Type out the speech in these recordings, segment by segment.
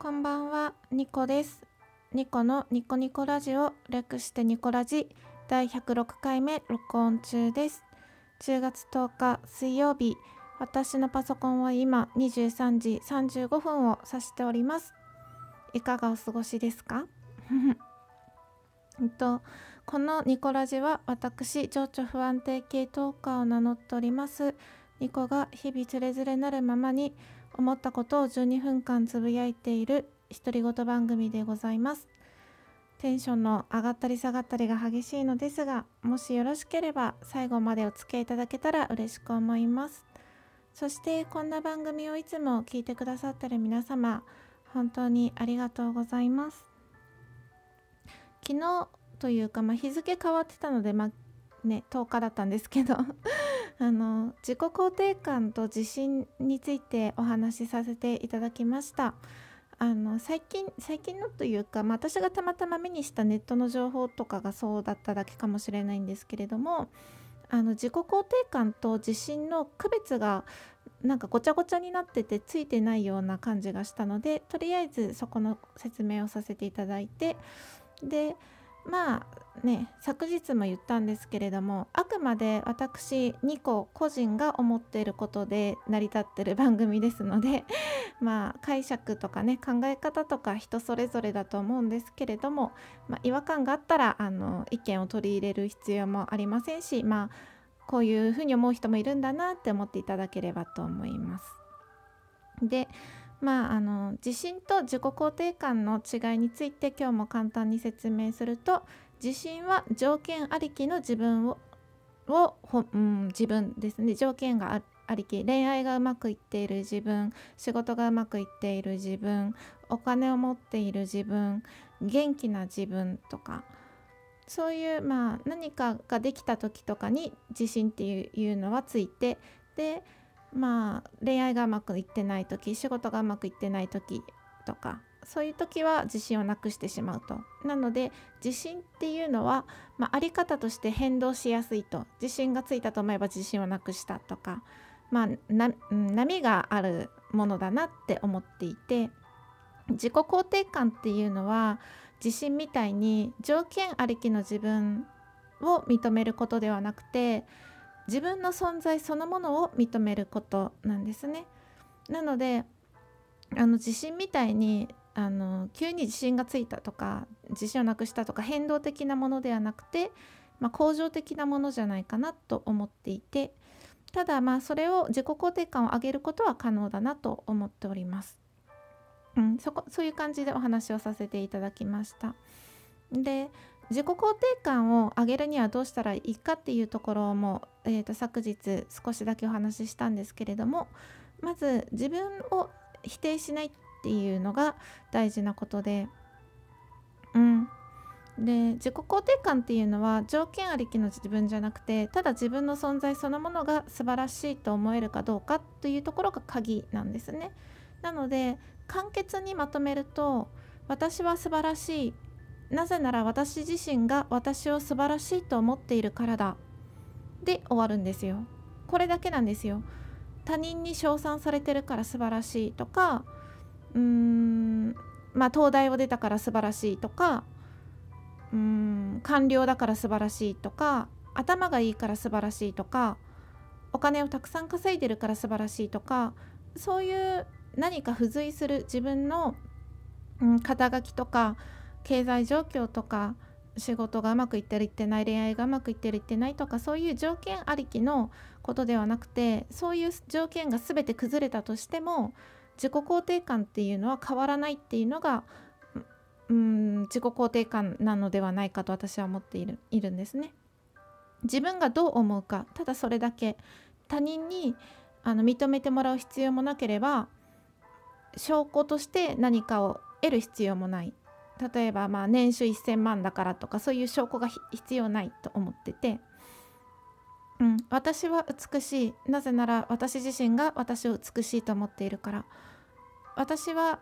こんばんは、ニコです。ニコのニコニコラジオ、略してニコラジ第106回目録音中です。10月10日水曜日、私のパソコンは今23時35分を指しております。いかがお過ごしですか？えっと、このニコラジは私、情緒不安定系トーカーを名乗っております。ニコが日々つれづれなるままに思ったことを12分間つぶやいている独り言番組でございます。テンションの上がったり下がったりが激しいのですが、もしよろしければ最後までお付き合いいただけたら嬉しく思います。そしてこんな番組をいつも聞いてくださってる皆様、本当にありがとうございます。昨日というか、まあ、日付変わってたので、まあね、10日だったんですけどあの自己肯定感と自信についてお話しさせていただきました。あの最近最近のというか、まあ、私がたまたま目にしたネットの情報とかがそうだっただけかもしれないんですけれどもあの自己肯定感と自信の区別がなんかごちゃごちゃになっててついてないような感じがしたのでとりあえずそこの説明をさせていただいてでまあね昨日も言ったんですけれどもあくまで私2個個人が思っていることで成り立ってる番組ですので まあ解釈とかね考え方とか人それぞれだと思うんですけれども、まあ、違和感があったらあの意見を取り入れる必要もありませんしまあこういうふうに思う人もいるんだなって思っていただければと思います。でまあ、あの自信と自己肯定感の違いについて今日も簡単に説明すると自信は条件ありきの自分をを、うん、自分ですね。条件がありき。恋愛がうまくいっている自分仕事がうまくいっている自分お金を持っている自分元気な自分とか。そういう、まあ、何かができた時とかに自信っていうのはついてでまあ恋愛がうまくいってない時仕事がうまくいってない時とかそういう時は自信をなくしてしまうと。なので自信っていうのは、まあ、あり方として変動しやすいと。自信がついたと思えば自信をなくしたとか、まあ、波があるものだなって思っていて自己肯定感っていうのは自信みたいに条件ありきの自分を認めることではなくて自分の存在そのものを認めることなんですね。なのであの自信みたいにあの急に自信がついたとか自信をなくしたとか変動的なものではなくて、まあ、恒常的なものじゃないかなと思っていてただまあそれを自己肯定感を上げることは可能だなと思っております。うん、そこそういう感じでお話をさせていただきました。で自己肯定感を上げるにはどうしたらいいかっていうところも、えー、と昨日少しだけお話ししたんですけれどもまず自分を否定しないっていうのが大事なことでうんで自己肯定感っていうのは条件ありきの自分じゃなくてただ自分の存在そのものが素晴らしいと思えるかどうかというところが鍵なんですね。なので簡潔にまとめると私は素晴らしいなぜなら私自身が私を素晴らしいと思っているからだで終わるんですよ。これだけなんですよ。他人に称賛されてるから素晴らしいとかうーんまあ東大を出たから素晴らしいとかうーん官僚だから素晴らしいとか頭がいいから素晴らしいとかお金をたくさん稼いでるから素晴らしいとかそういう何か付随する自分の、うん、肩書きとか経済状況とか仕事がうまくいってるいってない恋愛がうまくいってるいってないとかそういう条件ありきのことではなくてそういう条件が全て崩れたとしても自己肯定感っていうのは変わらないっていうのがうん自己肯定感なのではないかと私は思っているいるんですね。自分がどう思うかただそれだけ他人にあの認めてもらう必要もなければ証拠として何かを得る必要もない例えばまあ年収1,000万だからとかそういう証拠が必要ないと思ってて、うん、私は美しい。なぜなら私自身が私を美しいと思っているから。私は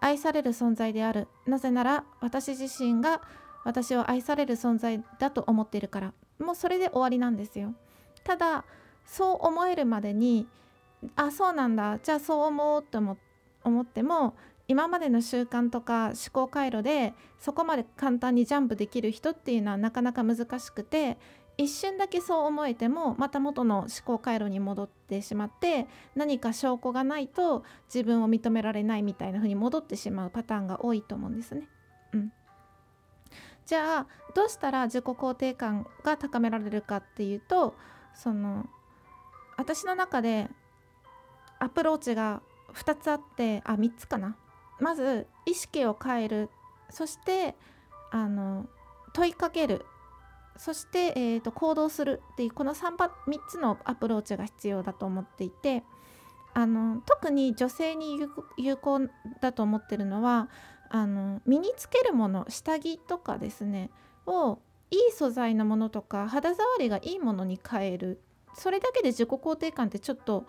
愛される存在である。なぜなら私自身が私を愛される存在だと思っているから。もうそれで終わりなんですよ。ただそう思えるまでにあそうなんだ。じゃあそう思おうと思っても今までの習慣とか思考回路でそこまで簡単にジャンプできる人っていうのはなかなか難しくて一瞬だけそう思えてもまた元の思考回路に戻ってしまって何か証拠がないと自分を認められないみたいな風に戻ってしまうパターンが多いと思うんですね。うん、じゃあどうしたら自己肯定感が高められるかっていうとその私の中でアプローチが2つあってあ3つかなまず意識を変える。そしてあの問いかける。そして、えーと、行動する。っていうこの 3, 3つのアプローチが必要だと思っていてあの特に女性に有効だと思ってるのはあの身につけるもの下着とかですねをいい素材のものとか肌触りがいいものに変える。それだけで自己肯定感ってちょっと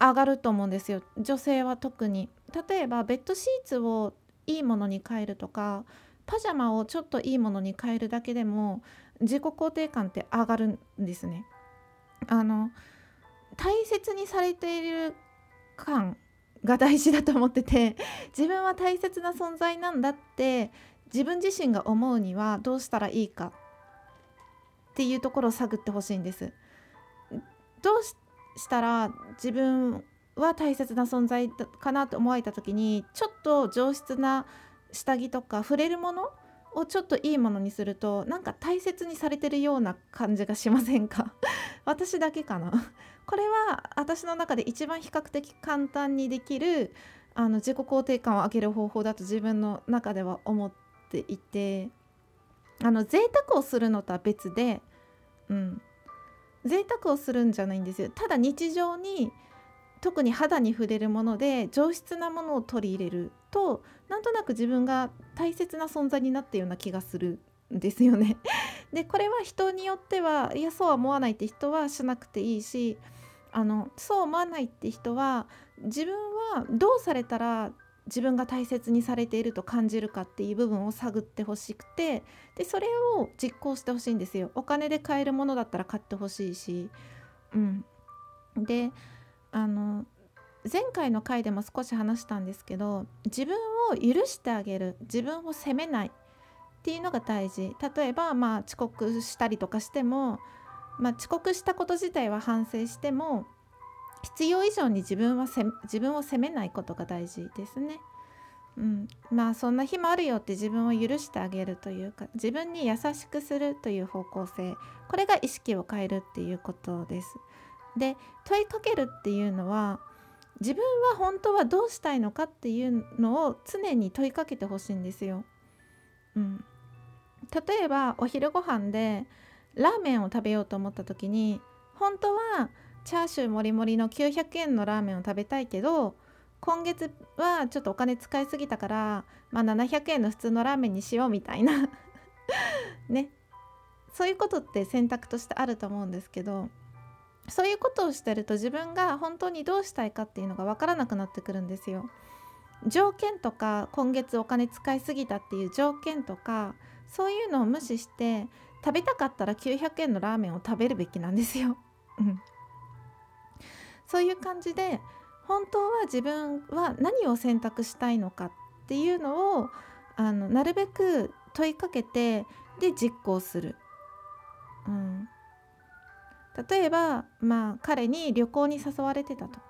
上がると思うんですよ。女性は特に。例えばベッドシーツをいいものに変えるとかパジャマをちょっといいものに変えるだけでも自己肯定感って上がるんですねあの大切にされている感が大事だと思ってて 自分は大切な存在なんだって自分自身が思うにはどうしたらいいかっていうところを探ってほしいんです。どうしたら自分は大切な存在かなと思われた時にちょっと上質な下着とか触れるものをちょっといいものにするとなんか大切にされてるような感じがしませんか？私だけかな？これは私の中で一番比較的簡単にできるあの自己肯定感を上げる方法だと自分の中では思っていてあの贅沢をするのとは別で、うん、贅沢をするんじゃないんですよ。ただ日常に特に肌に触れるもので上質なものを取り入れるとなんとなく自分が大切な存在になったような気がするんですよね。でこれは人によってはいやそうは思わないって人はしなくていいしあのそう思わないって人は自分はどうされたら自分が大切にされていると感じるかっていう部分を探ってほしくてでそれを実行してほしいんですよ。お金で買えるものだったら買ってほしいし、うん、であの前回の回でも少し話したんですけど自分を許してあげる自分を責めないっていうのが大事例えばまあ遅刻したりとかしても、まあ、遅刻したこと自体は反省しても必要以上に自分は自分を責めないことが大事ですね。うん、まあそんな日もあるよって自分を許してあげるというか自分に優しくするという方向性これが意識を変えるっていうことです。で問いかけるっていうのは自分は本当はどうしたいのかっていうのを常に問いかけてほしいんですよ。うん、例えばお昼ご飯でラーメンを食べようと思った時に本当はチャーシューもりもりの900円のラーメンを食べたいけど今月はちょっとお金使いすぎたから、まあ、700円の普通のラーメンにしようみたいな。ね。そういうことって選択としてあると思うんですけど。そういうことをしてると自分が本当にどうしたいかっていうのが分からなくなってくるんですよ。条件とか今月お金使いすぎたっていう条件とかそういうのを無視して食べたかったら900円のラーメンを食べるべきなんですよ。うん、そういう感じで本当は自分は何を選択したいのかっていうのをあのなるべく問いかけてで実行する。うん、例えばまあ彼に旅行に誘われてたと。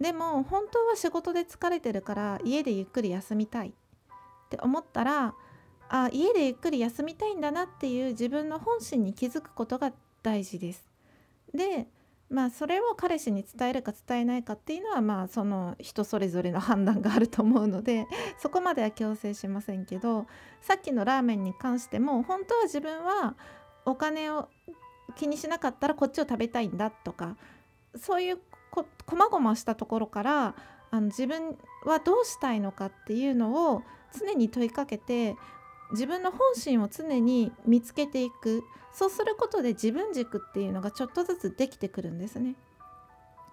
でも本当は仕事で疲れてるから家でゆっくり休みたいって思ったらあ家でゆっくり休みたいんだなっていう自分の本心に気づくことが大事です。でまあそれを彼氏に伝えるか伝えないかっていうのはまあその人それぞれの判断があると思うので そこまでは強制しませんけどさっきのラーメンに関しても本当は自分はお金を気にしなかったらこっちを食べたいんだとかそういうこまごましたところからあの自分はどうしたいのかっていうのを常に問いかけて自分の本心を常に見つけていくそうすることで自分軸っていうのがちょっとずつできてくるんですね。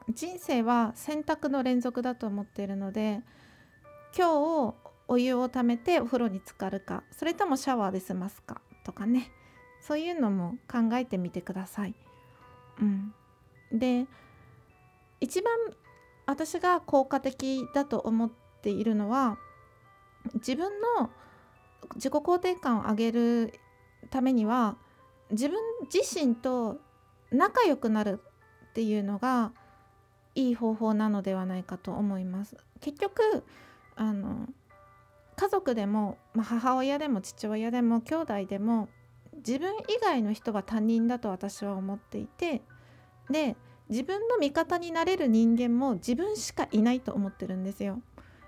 人生は選択の連続だと思っているので今日お湯をためてお風呂に浸かるかそれともシャワーで済ますかとかねそういうのも考えてみてください。うん、で一番私が効果的だと思っているのは自分の自己肯定感を上げるためには自分自身と仲良くなるっていうのがいい方法なのではないかと思います。結局あの家族でも、まあ、母親でも父親でも兄弟でも自分以外の人は他人だと私は思っていてで自分の味方になれる人間も自分しかいないと思ってるんですよ。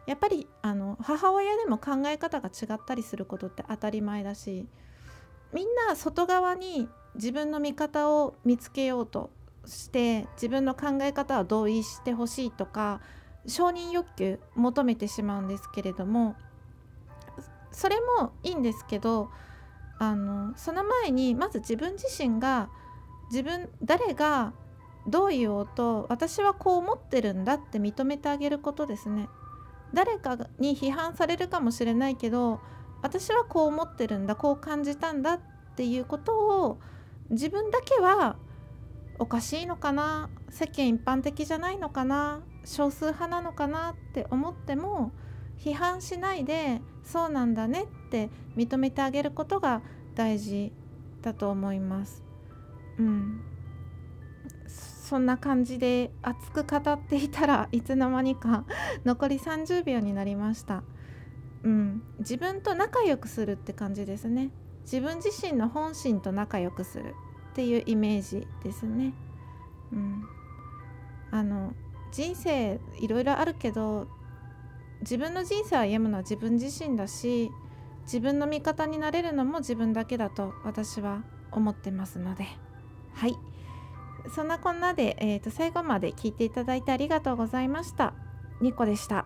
やっぱりあの母親でも考え方が違ったりすることって当たり前だしみんな外側に自分の味方を見つけようとして自分の考え方は同意してほしいとか承認欲求求めてしまうんですけれどもそれもいいんですけどあのその前にまず自分自身が自分誰がどう言おうと私はこう思ってるんだって認めてあげることですね。誰かに批判されるかもしれないけど私はこう思ってるんだこう感じたんだっていうことを自分だけはおかしいのかな世間一般的じゃないのかな少数派なのかなって思っても批判しないでそうなんだねって認めてあげることが大事だと思います。うん、そんな感じで熱く語っていたらいつの間にか 残り30秒になりました。うん、自分と仲良くするって感じですね。自分自身の本心と仲良くするっていうイメージですね。うん、あの人生いろいろあるけど自分の人生を歩むのは自分自身だし自分の味方になれるのも自分だけだと私は思ってますのではいそんなこんなで、えー、と最後まで聞いていただいてありがとうございました。ニコでした。